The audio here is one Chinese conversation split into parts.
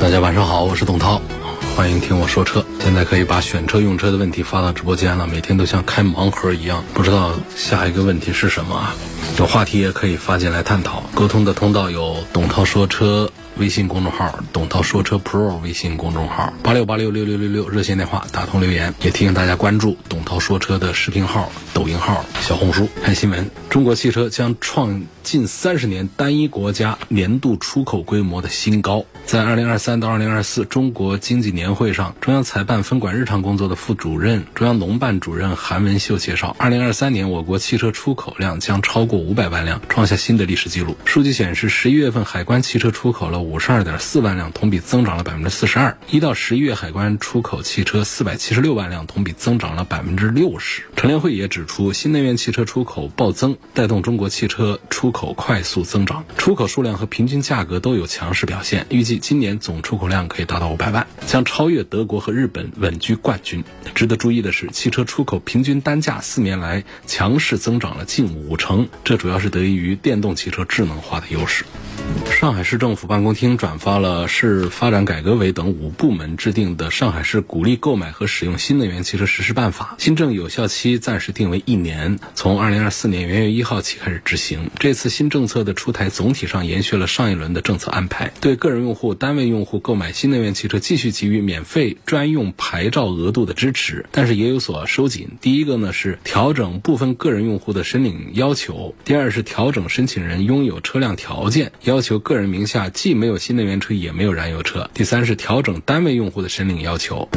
大家晚上好，我是董涛，欢迎听我说车。现在可以把选车用车的问题发到直播间了，每天都像开盲盒一样，不知道下一个问题是什么啊？有话题也可以发进来探讨。沟通的通道有董涛说车微信公众号、董涛说车 Pro 微信公众号、八六八六六六六六热线电话打通留言。也提醒大家关注董涛说车的视频号、抖音号、小红书看新闻。中国汽车将创近三十年单一国家年度出口规模的新高。在二零二三到二零二四中国经济年会上，中央财办分管日常工作的副主任、中央农办主任韩文秀介绍，二零二三年我国汽车出口量将超过五百万辆，创下新的历史记录。数据显示，十一月份海关汽车出口了五十二点四万辆，同比增长了百分之四十二；一到十一月海关出口汽车四百七十六万辆，同比增长了百分之六十。乘联会也指出，新能源汽车出口暴增，带动中国汽车出口快速增长，出口数量和平均价格都有强势表现。预计今年总出口量可以达到五百万，将超越德国和日本，稳居冠军。值得注意的是，汽车出口平均单价四年来强势增长了近五成，这主要是得益于电动汽车智能化的优势。上海市政府办公厅转发了市发展改革委等五部门制定的《上海市鼓励购买和使用新能源汽车实施办法》，新政有效期暂时定为一年，从二零二四年元月一号起开始执行。这次新政策的出台，总体上延续了上一轮的政策安排，对个人用户、单位用户购买新能源汽车继续给予免费专用牌照额度的支持，但是也有所收紧。第一个呢是调整部分个人用户的申领要求，第二是调整申请人拥有车辆条件，要要求个人名下既没有新能源车也没有燃油车。第三是调整单位用户的申领要求。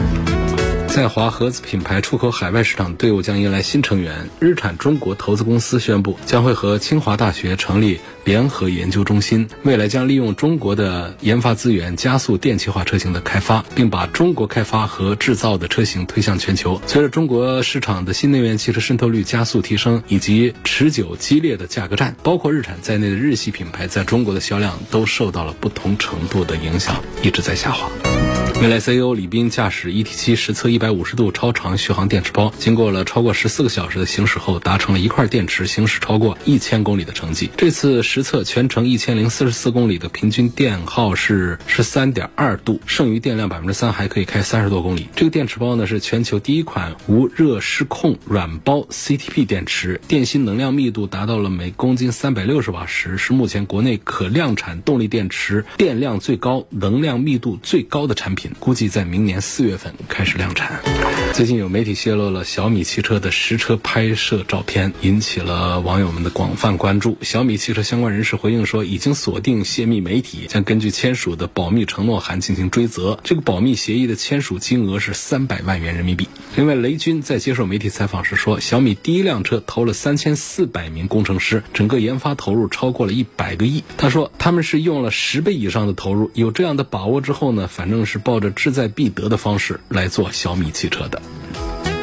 在华合资品牌出口海外市场队伍将迎来新成员。日产中国投资公司宣布，将会和清华大学成立联合研究中心，未来将利用中国的研发资源，加速电气化车型的开发，并把中国开发和制造的车型推向全球。随着中国市场的新能源汽车渗透率加速提升，以及持久激烈的价格战，包括日产在内的日系品牌在中国的销量都受到了不同程度的影响，一直在下滑。未来 CEO 李斌驾驶 ET7 实测一百五十度超长续航电池包，经过了超过十四个小时的行驶后，达成了一块电池行驶超过一千公里的成绩。这次实测全程一千零四十四公里的平均电耗是十三点二度，剩余电量百分之三，还可以开三十多公里。这个电池包呢是全球第一款无热失控软包 CTP 电池，电芯能量密度达到了每公斤三百六十瓦时，是目前国内可量产动力电池电量最高、能量密度最高的产品。估计在明年四月份开始量产。最近有媒体泄露了小米汽车的实车拍摄照片，引起了网友们的广泛关注。小米汽车相关人士回应说，已经锁定泄密媒体，将根据签署的保密承诺函进行追责。这个保密协议的签署金额是三百万元人民币。另外，雷军在接受媒体采访时说，小米第一辆车投了三千四百名工程师，整个研发投入超过了一百个亿。他说，他们是用了十倍以上的投入。有这样的把握之后呢，反正是抱着志在必得的方式来做小米米汽车的。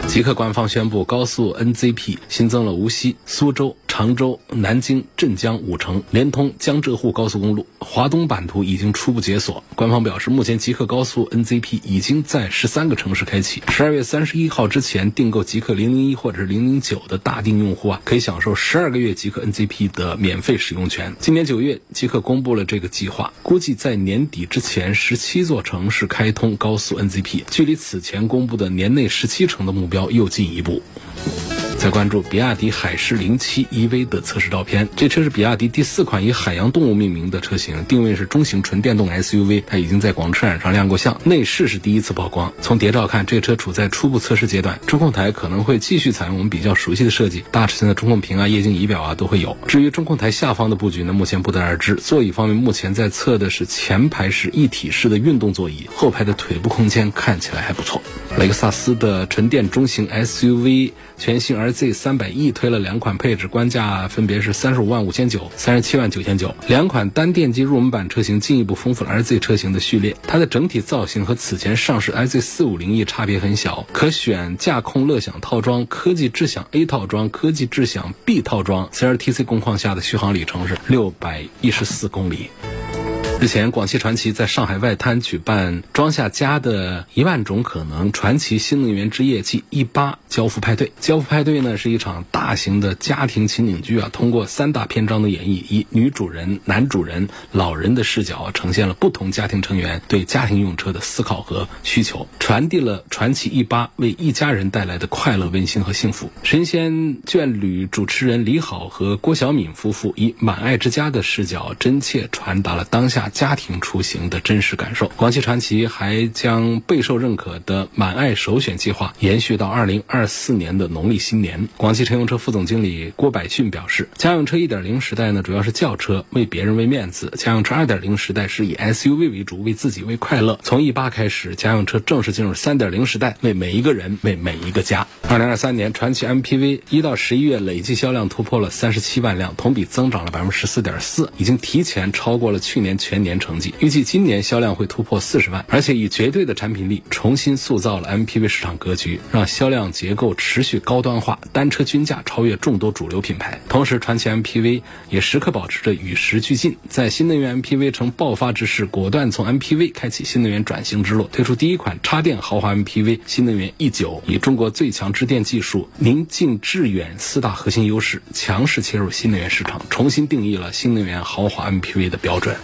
极客官方宣布，高速 NZP 新增了无锡、苏州、常州、南京、镇江、武城，连通江浙沪高速公路。华东版图已经初步解锁。官方表示，目前极客高速 NZP 已经在十三个城市开启。十二月三十一号之前订购极客零零一或者是零零九的大定用户啊，可以享受十二个月极客 NZP 的免费使用权。今年九月，极客公布了这个计划，估计在年底之前，十七座城市开通高速 NZP，距离此前公布的年内十七城的目标。又进一步。再关注比亚迪海狮零七 EV 的测试照片，这车是比亚迪第四款以海洋动物命名的车型，定位是中型纯电动 SUV，它已经在广车展上亮过相，内饰是第一次曝光。从谍照看，这车处在初步测试阶段，中控台可能会继续采用我们比较熟悉的设计，大尺寸的中控屏啊、液晶仪表啊都会有。至于中控台下方的布局呢，目前不得而知。座椅方面，目前在测的是前排是一体式的运动座椅，后排的腿部空间看起来还不错。雷克萨斯的纯电中型 SUV，全新而 RZ 三百 E 推了两款配置，官价分别是三十五万五千九、三十七万九千九。两款单电机入门版车型进一步丰富了 RZ 车型的序列。它的整体造型和此前上市 RZ 四五零 E 差别很小，可选驾控乐享套装、科技智享 A 套装、科技智享 B 套装。CLTC 工况下的续航里程是六百一十四公里。日前，广汽传祺在上海外滩举办“装下家的一万种可能”传奇新能源之夜暨 E 八交付派对。交付派对呢是一场大型的家庭情景剧啊，通过三大篇章的演绎，以女主人、男主人、老人的视角，呈现了不同家庭成员对家庭用车的思考和需求，传递了传祺 E 八为一家人带来的快乐、温馨和幸福。神仙眷侣主持人李好和郭晓敏夫妇以满爱之家的视角，真切传达了当下。家庭出行的真实感受。广汽传祺还将备受认可的满爱首选计划延续到二零二四年的农历新年。广汽乘用车副总经理郭百逊表示，家用车一点零时代呢，主要是轿车，为别人为面子；家用车二点零时代是以 SUV 为主，为自己为快乐。从 E 八开始，家用车正式进入三点零时代，为每一个人，为每一个家。二零二三年，传祺 MPV 一到十一月累计销量突破了三十七万辆，同比增长了百分之十四点四，已经提前超过了去年全。年成绩预计今年销量会突破四十万，而且以绝对的产品力重新塑造了 MPV 市场格局，让销量结构持续高端化，单车均价超越众多主流品牌。同时，传祺 MPV 也时刻保持着与时俱进，在新能源 MPV 呈爆发之势，果断从 MPV 开启新能源转型之路，推出第一款插电豪华 MPV 新能源 E 九，以中国最强支电技术、宁静致远四大核心优势，强势切入新能源市场，重新定义了新能源豪华 MPV 的标准。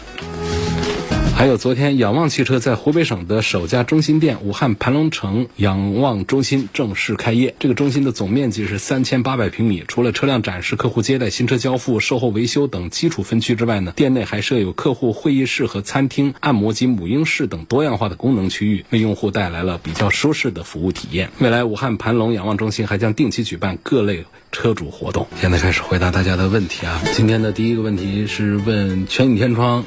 还有昨天，仰望汽车在湖北省的首家中心店——武汉盘龙城仰望中心正式开业。这个中心的总面积是三千八百平米，除了车辆展示、客户接待、新车交付、售后维修等基础分区之外呢，店内还设有客户会议室和餐厅、按摩及母婴室等多样化的功能区域，为用户带来了比较舒适的服务体验。未来，武汉盘龙仰望中心还将定期举办各类车主活动。现在开始回答大家的问题啊！今天的第一个问题是问全景天窗。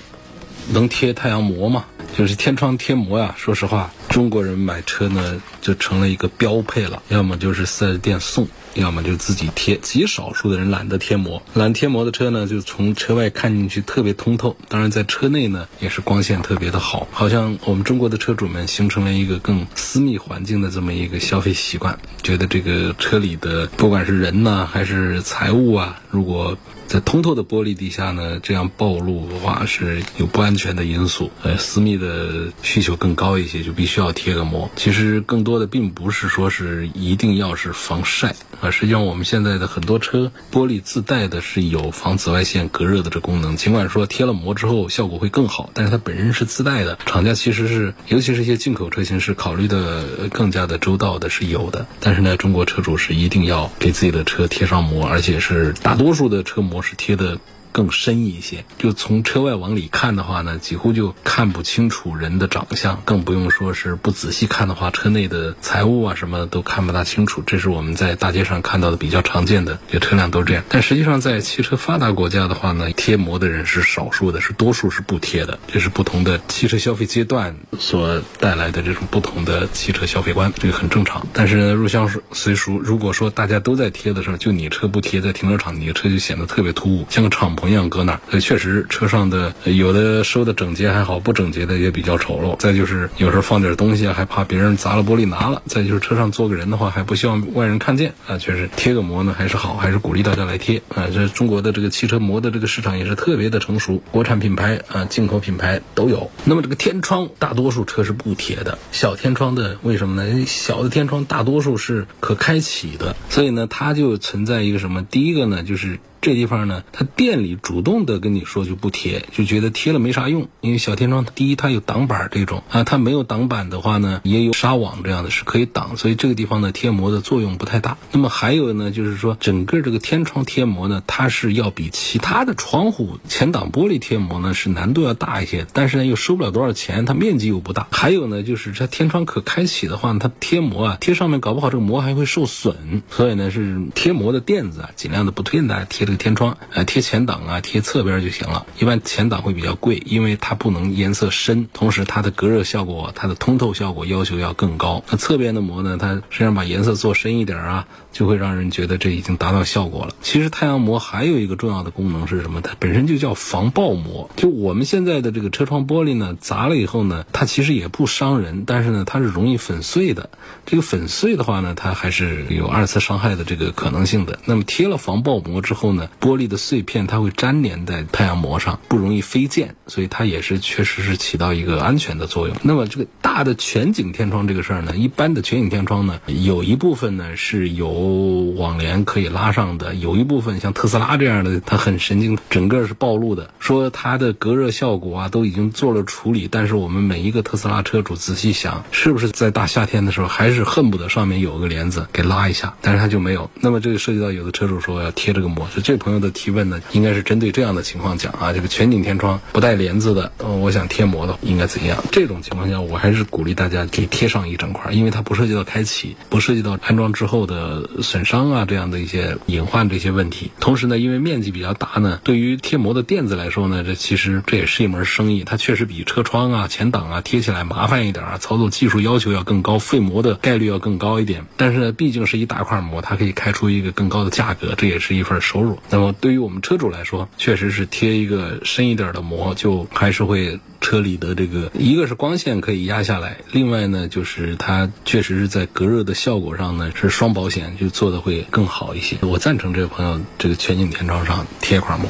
能贴太阳膜吗？就是天窗贴膜呀。说实话，中国人买车呢就成了一个标配了，要么就是四 S 店送，要么就自己贴。极少数的人懒得贴膜，懒贴膜的车呢，就从车外看进去特别通透。当然，在车内呢也是光线特别的好。好像我们中国的车主们形成了一个更私密环境的这么一个消费习惯，觉得这个车里的不管是人呢还是财物啊，如果在通透的玻璃底下呢，这样暴露的话是有不安全的因素，呃，私密的需求更高一些，就必须要贴个膜。其实更多的并不是说是一定要是防晒啊，实际上我们现在的很多车玻璃自带的是有防紫外线隔热的这功能。尽管说贴了膜之后效果会更好，但是它本身是自带的，厂家其实是，尤其是一些进口车型是考虑的更加的周到的，是有的。但是呢，中国车主是一定要给自己的车贴上膜，而且是大多数的车膜。我是贴的。更深一些，就从车外往里看的话呢，几乎就看不清楚人的长相，更不用说是不仔细看的话，车内的财物啊什么都看不大清楚。这是我们在大街上看到的比较常见的，这车辆都这样。但实际上，在汽车发达国家的话呢，贴膜的人是少数的，是多数是不贴的。这是不同的汽车消费阶段所带来的这种不同的汽车消费观，这个很正常。但是呢，入乡随俗，如果说大家都在贴的时候，就你车不贴，在停车场你的车就显得特别突兀，像个敞篷。一样搁那儿，所以确实车上的有的收的整洁还好，不整洁的也比较丑陋。再就是有时候放点东西，还怕别人砸了玻璃拿了。再就是车上坐个人的话，还不希望外人看见啊。确实贴个膜呢还是好，还是鼓励大家来贴啊。这中国的这个汽车膜的这个市场也是特别的成熟，国产品牌啊、进口品牌都有。那么这个天窗，大多数车是不贴的。小天窗的为什么呢？小的天窗大多数是可开启的，所以呢，它就存在一个什么？第一个呢，就是。这地方呢，他店里主动的跟你说就不贴，就觉得贴了没啥用。因为小天窗，第一它有挡板这种啊，它没有挡板的话呢，也有纱网这样的是可以挡，所以这个地方呢贴膜的作用不太大。那么还有呢，就是说整个这个天窗贴膜呢，它是要比其他的窗户前挡玻璃贴膜呢是难度要大一些，但是呢又收不了多少钱，它面积又不大。还有呢，就是这天窗可开启的话，它贴膜啊贴上面搞不好这个膜还会受损，所以呢是贴膜的垫子啊，尽量的不推荐大家贴。这个天窗，呃，贴前挡啊，贴侧边就行了。一般前挡会比较贵，因为它不能颜色深，同时它的隔热效果、它的通透效果要求要更高。那侧边的膜呢，它实际上把颜色做深一点啊，就会让人觉得这已经达到效果了。其实太阳膜还有一个重要的功能是什么？它本身就叫防爆膜。就我们现在的这个车窗玻璃呢，砸了以后呢，它其实也不伤人，但是呢，它是容易粉碎的。这个粉碎的话呢，它还是有二次伤害的这个可能性的。那么贴了防爆膜之后呢，玻璃的碎片它会粘连在太阳膜上，不容易飞溅，所以它也是确实是起到一个安全的作用。那么这个大的全景天窗这个事儿呢，一般的全景天窗呢，有一部分呢是由网帘可以拉上的，有一部分像特斯拉这样的，它很神经，整个是暴露的。说它的隔热效果啊都已经做了处理，但是我们每一个特斯拉车主仔细想，是不是在大夏天的时候还是恨不得上面有个帘子给拉一下？但是它就没有。那么这个涉及到有的车主说要贴这个膜，是这朋友的提问呢，应该是针对这样的情况讲啊，这个全景天窗不带帘子的，呃，我想贴膜的应该怎样？这种情况下，我还是鼓励大家可以贴上一整块，因为它不涉及到开启，不涉及到安装之后的损伤啊这样的一些隐患这些问题。同时呢，因为面积比较大呢，对于贴膜的店子来说呢，这其实这也是一门生意，它确实比车窗啊、前挡啊贴起来麻烦一点啊，操作技术要求要更高，废膜的概率要更高一点。但是呢，毕竟是一大块膜，它可以开出一个更高的价格，这也是一份收入。那么对于我们车主来说，确实是贴一个深一点的膜，就还是会车里的这个一个是光线可以压下来，另外呢就是它确实是在隔热的效果上呢是双保险，就做的会更好一些。我赞成这位朋友这个全景天窗上贴一块膜。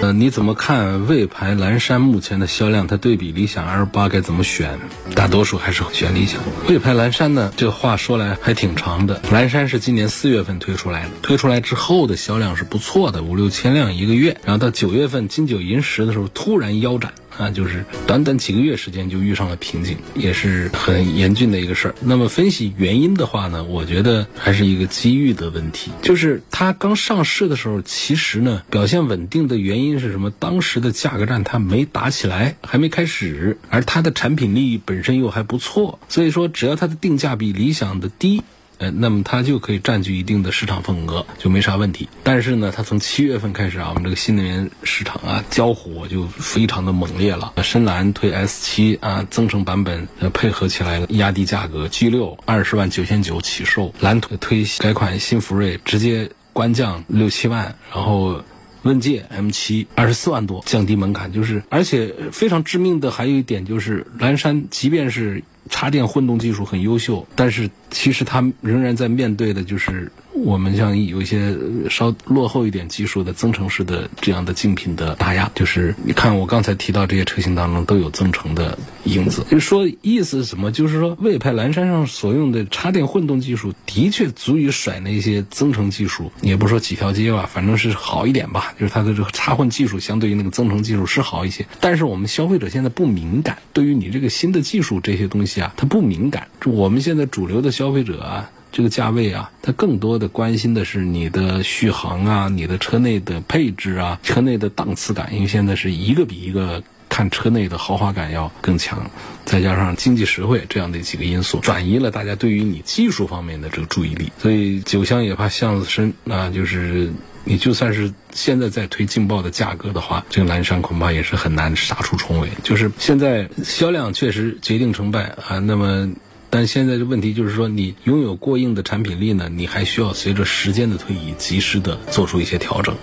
呃，你怎么看魏牌蓝山目前的销量？它对比理想 L 八该怎么选？大多数还是选理想。魏牌蓝山呢，这话说来还挺长的。蓝山是今年四月份推出来的，推出来之后的销量是不错的，五六千辆一个月。然后到九月份金九银十的时候，突然腰斩。啊，就是短短几个月时间就遇上了瓶颈，也是很严峻的一个事儿。那么分析原因的话呢，我觉得还是一个机遇的问题。就是它刚上市的时候，其实呢表现稳定的原因是什么？当时的价格战它没打起来，还没开始，而它的产品力本身又还不错，所以说只要它的定价比理想的低。呃，那么它就可以占据一定的市场份额，就没啥问题。但是呢，它从七月份开始啊，我们这个新能源市场啊，交火就非常的猛烈了。深蓝推 S 七啊，增程版本呃配合起来压低价格，G 六二十万九千九起售，蓝推推改款新福瑞直接官降六七万，然后问界 M 七二十四万多，降低门槛，就是而且非常致命的还有一点就是蓝山，即便是插电混动技术很优秀，但是其实它仍然在面对的就是我们像有一些稍落后一点技术的增程式的这样的竞品的打压。就是你看我刚才提到这些车型当中都有增程的影子，就说意思是什么？就是说魏派蓝山上所用的插电混动技术的确足以甩那些增程技术，也不说几条街吧，反正是好一点吧。就是它的这个插混技术相对于那个增程技术是好一些，但是我们消费者现在不敏感，对于你这个新的技术这些东西啊，它不敏感。我们现在主流的消费者啊，这个价位啊，他更多的关心的是你的续航啊，你的车内的配置啊，车内的档次感，因为现在是一个比一个看车内的豪华感要更强，再加上经济实惠这样的几个因素，转移了大家对于你技术方面的这个注意力。所以酒香也怕巷子深啊，就是你就算是现在在推劲爆的价格的话，这个蓝山恐怕也是很难杀出重围。就是现在销量确实决定成败啊，那么。但现在的问题就是说，你拥有过硬的产品力呢，你还需要随着时间的推移，及时的做出一些调整。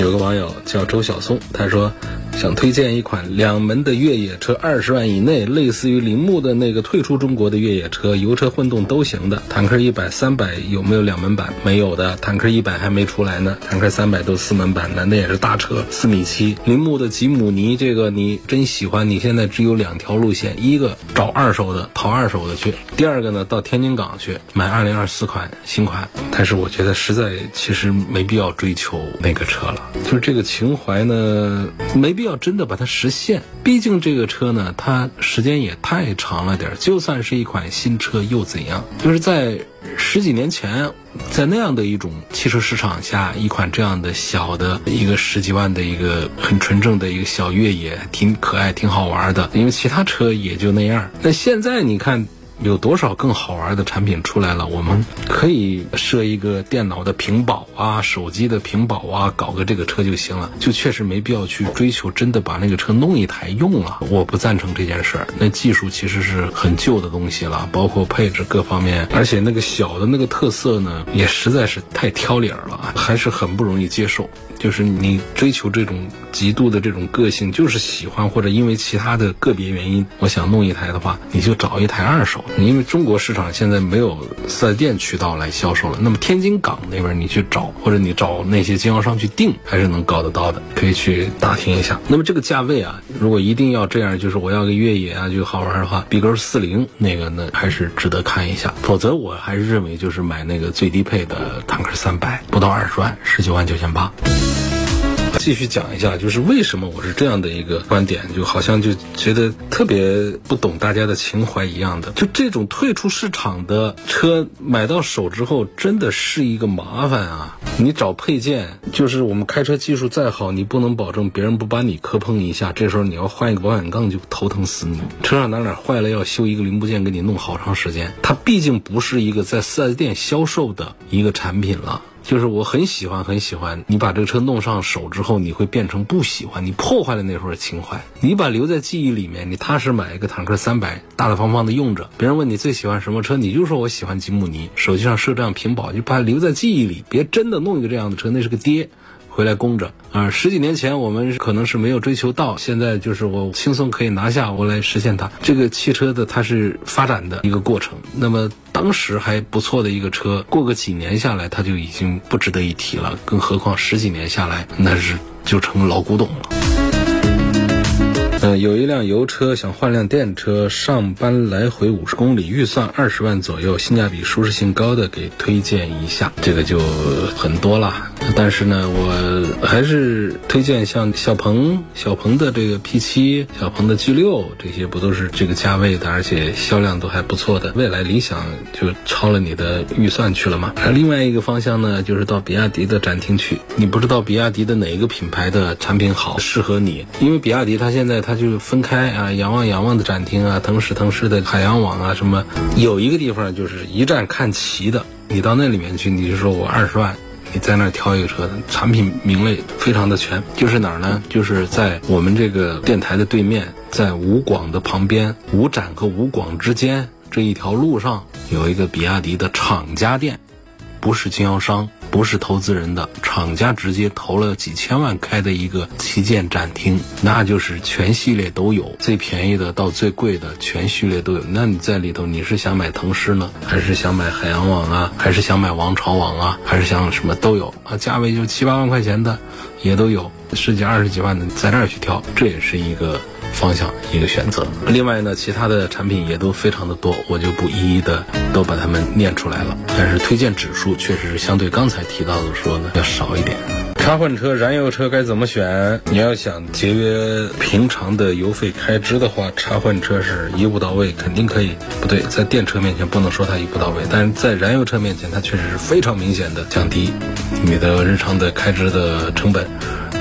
有个网友叫周小松，他说想推荐一款两门的越野车，二十万以内，类似于铃木的那个退出中国的越野车，油车混动都行的。坦克一百、三百有没有两门版？没有的，坦克一百还没出来呢，坦克三百都四门版的，那也是大车，四米七。铃木的吉姆尼这个你真喜欢，你现在只有两条路线，一个找二手的淘二手的去，第二个呢到天津港去买二零二四款新款。但是我觉得实在其实没必要追求那个车了。就是这个情怀呢，没必要真的把它实现。毕竟这个车呢，它时间也太长了点儿。就算是一款新车又怎样？就是在十几年前，在那样的一种汽车市场下，一款这样的小的一个十几万的一个很纯正的一个小越野，挺可爱、挺好玩的。因为其他车也就那样。那现在你看。有多少更好玩的产品出来了？我们可以设一个电脑的屏保啊，手机的屏保啊，搞个这个车就行了，就确实没必要去追求真的把那个车弄一台用了。我不赞成这件事儿。那技术其实是很旧的东西了，包括配置各方面，而且那个小的那个特色呢，也实在是太挑理儿了，还是很不容易接受。就是你追求这种极度的这种个性，就是喜欢或者因为其他的个别原因，我想弄一台的话，你就找一台二手。因为中国市场现在没有四 S 店渠道来销售了，那么天津港那边你去找，或者你找那些经销商去订，还是能搞得到的，可以去打听一下。那么这个价位啊，如果一定要这样，就是我要个越野啊就好玩的话，B 勾四零那个呢还是值得看一下。否则我还是认为就是买那个最低配的坦克三百，不到二十万，十九万九千八。继续讲一下，就是为什么我是这样的一个观点，就好像就觉得特别不懂大家的情怀一样的。就这种退出市场的车买到手之后，真的是一个麻烦啊！你找配件，就是我们开车技术再好，你不能保证别人不把你磕碰一下。这时候你要换一个保险杠，就头疼死你。车上哪哪坏了，要修一个零部件，给你弄好长时间。它毕竟不是一个在四 S 店销售的一个产品了。就是我很喜欢很喜欢，你把这个车弄上手之后，你会变成不喜欢，你破坏了那份情怀。你把留在记忆里面，你踏实买一个坦克三百，大大方方的用着。别人问你最喜欢什么车，你就说我喜欢吉姆尼。手机上设这样屏保，就把它留在记忆里，别真的弄一个这样的车，那是个爹。回来供着啊！十几年前我们可能是没有追求到，现在就是我轻松可以拿下，我来实现它。这个汽车的它是发展的一个过程，那么当时还不错的一个车，过个几年下来，它就已经不值得一提了。更何况十几年下来，那是就成老古董了。嗯，有一辆油车想换辆电车，上班来回五十公里，预算二十万左右，性价比、舒适性高的给推荐一下。这个就很多了，但是呢，我还是推荐像小鹏、小鹏的这个 P7、小鹏的 G6，这些不都是这个价位的，而且销量都还不错的。未来理想就超了你的预算去了嘛。而另外一个方向呢，就是到比亚迪的展厅去。你不知道比亚迪的哪一个品牌的产品好，适合你，因为比亚迪它现在它。它就分开啊，仰望仰望的展厅啊，腾势腾势的海洋网啊，什么有一个地方就是一站看齐的，你到那里面去，你就说我二十万，你在那儿挑一个车，产品名类非常的全，就是哪儿呢？就是在我们这个电台的对面，在五广的旁边，五展和五广之间这一条路上有一个比亚迪的厂家店，不是经销商。不是投资人的厂家直接投了几千万开的一个旗舰展厅，那就是全系列都有，最便宜的到最贵的全系列都有。那你在里头，你是想买腾势呢，还是想买海洋网啊，还是想买王朝网啊，还是想什么都有啊？价位就七八万块钱的也都有，十几二十几万的在那儿去挑，这也是一个。方向一个选择，另外呢，其他的产品也都非常的多，我就不一一的都把它们念出来了。但是推荐指数确实是相对刚才提到的说呢要少一点。插混车、燃油车该怎么选？你要想节约平常的油费开支的话，插混车是一步到位，肯定可以。不对，在电车面前不能说它一步到位，但是在燃油车面前，它确实是非常明显的降低你的日常的开支的成本。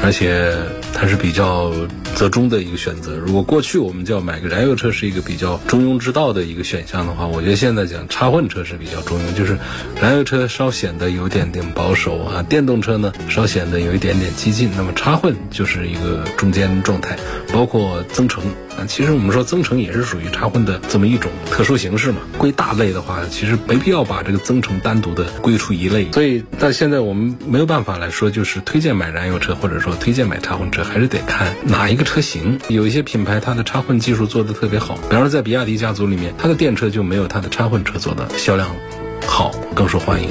而且它是比较折中的一个选择。如果过去我们叫买个燃油车是一个比较中庸之道的一个选项的话，我觉得现在讲插混车是比较中庸，就是燃油车稍显得有点点保守啊，电动车呢稍显得有一点点激进，那么插混就是一个中间状态，包括增程。啊，其实我们说增程也是属于插混的这么一种特殊形式嘛。归大类的话，其实没必要把这个增程单独的归出一类。所以，到现在我们没有办法来说，就是推荐买燃油车，或者说推荐买插混车，还是得看哪一个车型。有一些品牌它的插混技术做的特别好，比方说在比亚迪家族里面，它的电车就没有它的插混车做的销量好，更受欢迎。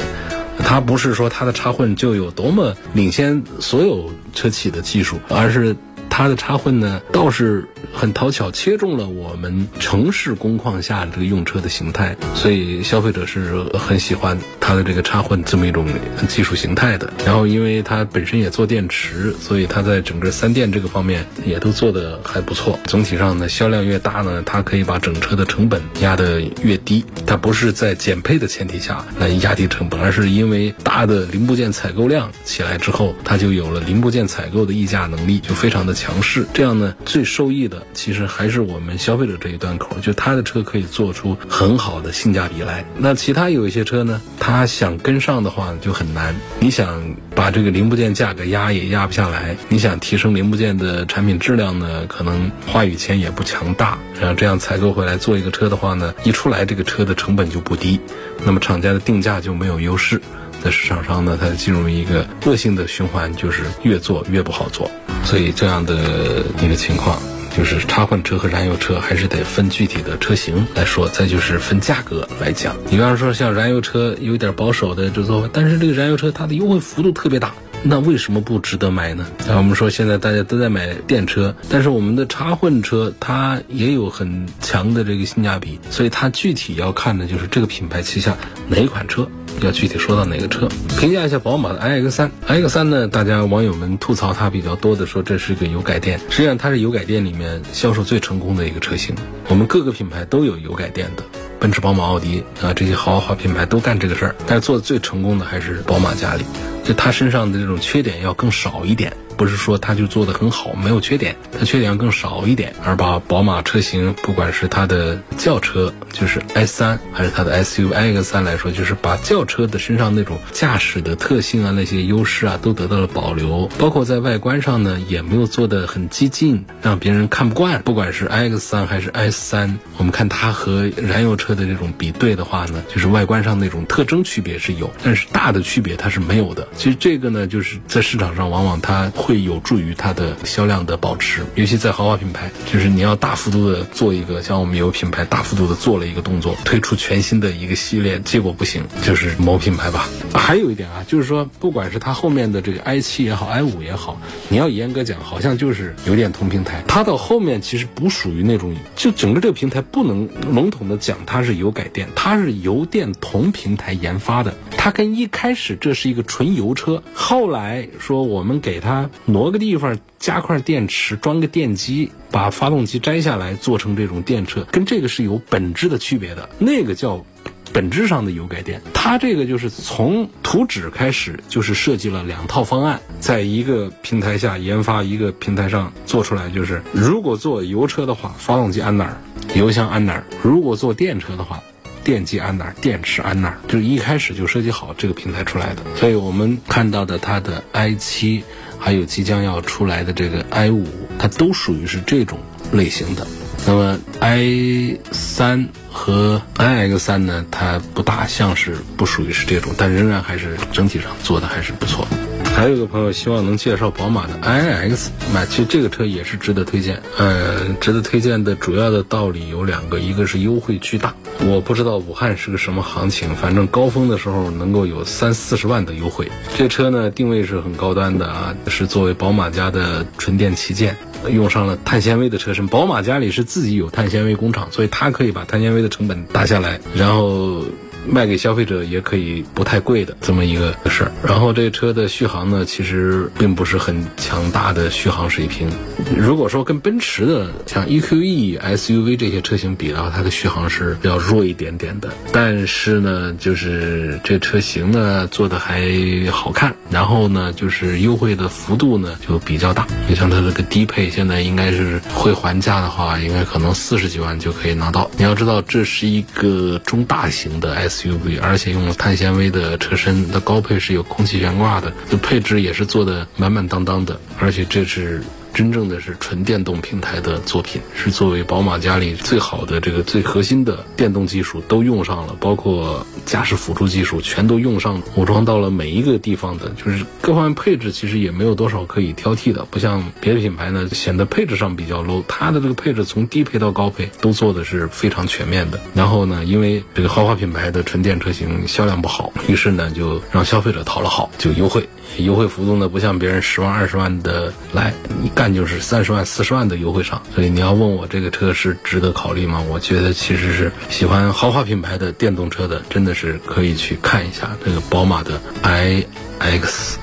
它不是说它的插混就有多么领先所有车企的技术，而是。它的插混呢，倒是很讨巧，切中了我们城市工况下这个用车的形态，所以消费者是很喜欢。它的这个插混这么一种技术形态的。然后因为它本身也做电池，所以它在整个三电这个方面也都做的还不错。总体上呢，销量越大呢，它可以把整车的成本压得越低。它不是在减配的前提下来压低成本，而是因为大的零部件采购量起来之后，它就有了零部件采购的议价能力，就非常的强势。这样呢，最受益的其实还是我们消费者这一端口，就它的车可以做出很好的性价比来。那其他有一些车呢，它他想跟上的话就很难。你想把这个零部件价格压也压不下来，你想提升零部件的产品质量呢，可能话语权也不强大。然后这样采购回来做一个车的话呢，一出来这个车的成本就不低，那么厂家的定价就没有优势。在市场上呢，它进入一个恶性的循环，就是越做越不好做。所以这样的一个情况。就是插混车和燃油车还是得分具体的车型来说，再就是分价格来讲。你比方说像燃油车有点保守的就说，但是这个燃油车它的优惠幅度特别大，那为什么不值得买呢？啊，我们说现在大家都在买电车，但是我们的插混车它也有很强的这个性价比，所以它具体要看的就是这个品牌旗下哪一款车。要具体说到哪个车？评价一下宝马的 iX 三。iX 三呢，大家网友们吐槽它比较多的说这是个油改电，实际上它是油改电里面销售最成功的一个车型。我们各个品牌都有油改电的，奔驰、宝马、奥迪啊这些豪华品牌都干这个事儿，但是做的最成功的还是宝马家里，就他身上的这种缺点要更少一点。不是说它就做的很好，没有缺点，它缺点更少一点。而把宝马车型，不管是它的轿车，就是 i 三，还是它的 SUV iX 三来说，就是把轿车的身上那种驾驶的特性啊，那些优势啊，都得到了保留。包括在外观上呢，也没有做的很激进，让别人看不惯。不管是 iX 三还是 S 三，我们看它和燃油车的这种比对的话呢，就是外观上那种特征区别是有，但是大的区别它是没有的。其实这个呢，就是在市场上往往它。会会有助于它的销量的保持，尤其在豪华品牌，就是你要大幅度的做一个，像我们有品牌大幅度的做了一个动作，推出全新的一个系列，结果不行，就是某品牌吧。还有一点啊，就是说，不管是它后面的这个 i 七也好，i 五也好，你要严格讲，好像就是油电同平台，它到后面其实不属于那种，就整个这个平台不能笼统的讲它是油改电，它是油电同平台研发的，它跟一开始这是一个纯油车，后来说我们给它。挪个地方，加块电池，装个电机，把发动机摘下来，做成这种电车，跟这个是有本质的区别的。那个叫本质上的油改电，它这个就是从图纸开始，就是设计了两套方案，在一个平台下研发，一个平台上做出来。就是如果做油车的话，发动机安哪儿，油箱安哪儿；如果做电车的话，电机安哪儿，电池安哪儿，就是一开始就设计好这个平台出来的。所以我们看到的它的 i 七。还有即将要出来的这个 i 五，它都属于是这种类型的。那么 i 三和 i x 三呢，它不大像是不属于是这种，但仍然还是整体上做的还是不错。还有一个朋友希望能介绍宝马的 iX，买其实这个车也是值得推荐。呃，值得推荐的主要的道理有两个，一个是优惠巨大。我不知道武汉是个什么行情，反正高峰的时候能够有三四十万的优惠。这车呢定位是很高端的啊，是作为宝马家的纯电旗舰，用上了碳纤维的车身。宝马家里是自己有碳纤维工厂，所以它可以把碳纤维的成本打下来，然后。卖给消费者也可以不太贵的这么一个事儿。然后这车的续航呢，其实并不是很强大的续航水平。如果说跟奔驰的像 EQE SUV 这些车型比的话，它的续航是要弱一点点的。但是呢，就是这车型呢做的还好看，然后呢就是优惠的幅度呢就比较大。就像它这个低配，现在应该是会还价的话，应该可能四十几万就可以拿到。你要知道，这是一个中大型的 S SUV，而且用了碳纤维的车身，它高配是有空气悬挂的，这配置也是做的满满当当的，而且这是。真正的是纯电动平台的作品，是作为宝马家里最好的这个最核心的电动技术都用上了，包括驾驶辅助技术全都用上，武装到了每一个地方的，就是各方面配置其实也没有多少可以挑剔的，不像别的品牌呢显得配置上比较 low，它的这个配置从低配到高配都做的是非常全面的。然后呢，因为这个豪华品牌的纯电车型销量不好，于是呢就让消费者讨了好，就优惠，优惠幅度呢不像别人十万二十万的来，你干。就是三十万、四十万的优惠上。所以你要问我这个车是值得考虑吗？我觉得其实是喜欢豪华品牌的电动车的，真的是可以去看一下这个宝马的 iX。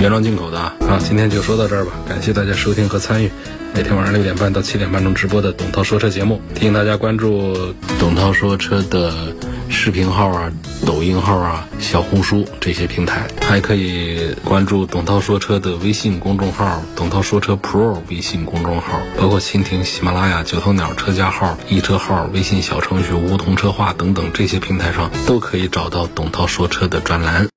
原装进口的啊！好，今天就说到这儿吧，感谢大家收听和参与每天晚上六点半到七点半钟直播的董涛说车节目。提醒大家关注董涛说车的视频号啊、抖音号啊、小红书这些平台，还可以关注董涛说车的微信公众号“董涛说车 Pro” 微信公众号，包括蜻蜓、喜马拉雅、九头鸟车架号、易车号、微信小程序梧桐车话等等这些平台上，都可以找到董涛说车的专栏。